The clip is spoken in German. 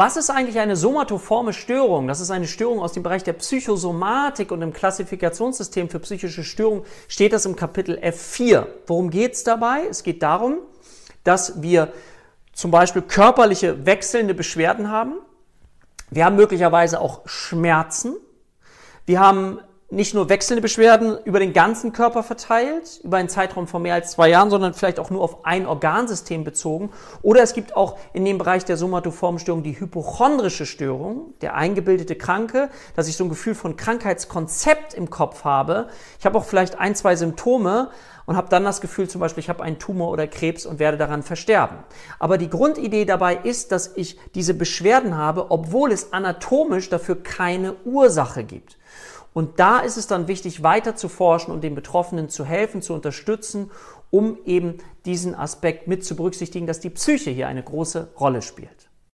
Was ist eigentlich eine somatoforme Störung? Das ist eine Störung aus dem Bereich der Psychosomatik und im Klassifikationssystem für psychische Störungen steht das im Kapitel F4. Worum geht es dabei? Es geht darum, dass wir zum Beispiel körperliche wechselnde Beschwerden haben. Wir haben möglicherweise auch Schmerzen. Wir haben nicht nur wechselnde Beschwerden über den ganzen Körper verteilt, über einen Zeitraum von mehr als zwei Jahren, sondern vielleicht auch nur auf ein Organsystem bezogen. Oder es gibt auch in dem Bereich der somatoformen Störung die hypochondrische Störung, der eingebildete Kranke, dass ich so ein Gefühl von Krankheitskonzept im Kopf habe. Ich habe auch vielleicht ein, zwei Symptome und habe dann das Gefühl zum Beispiel, ich habe einen Tumor oder Krebs und werde daran versterben. Aber die Grundidee dabei ist, dass ich diese Beschwerden habe, obwohl es anatomisch dafür keine Ursache gibt. Und da ist es dann wichtig, weiter zu forschen und den Betroffenen zu helfen, zu unterstützen, um eben diesen Aspekt mit zu berücksichtigen, dass die Psyche hier eine große Rolle spielt.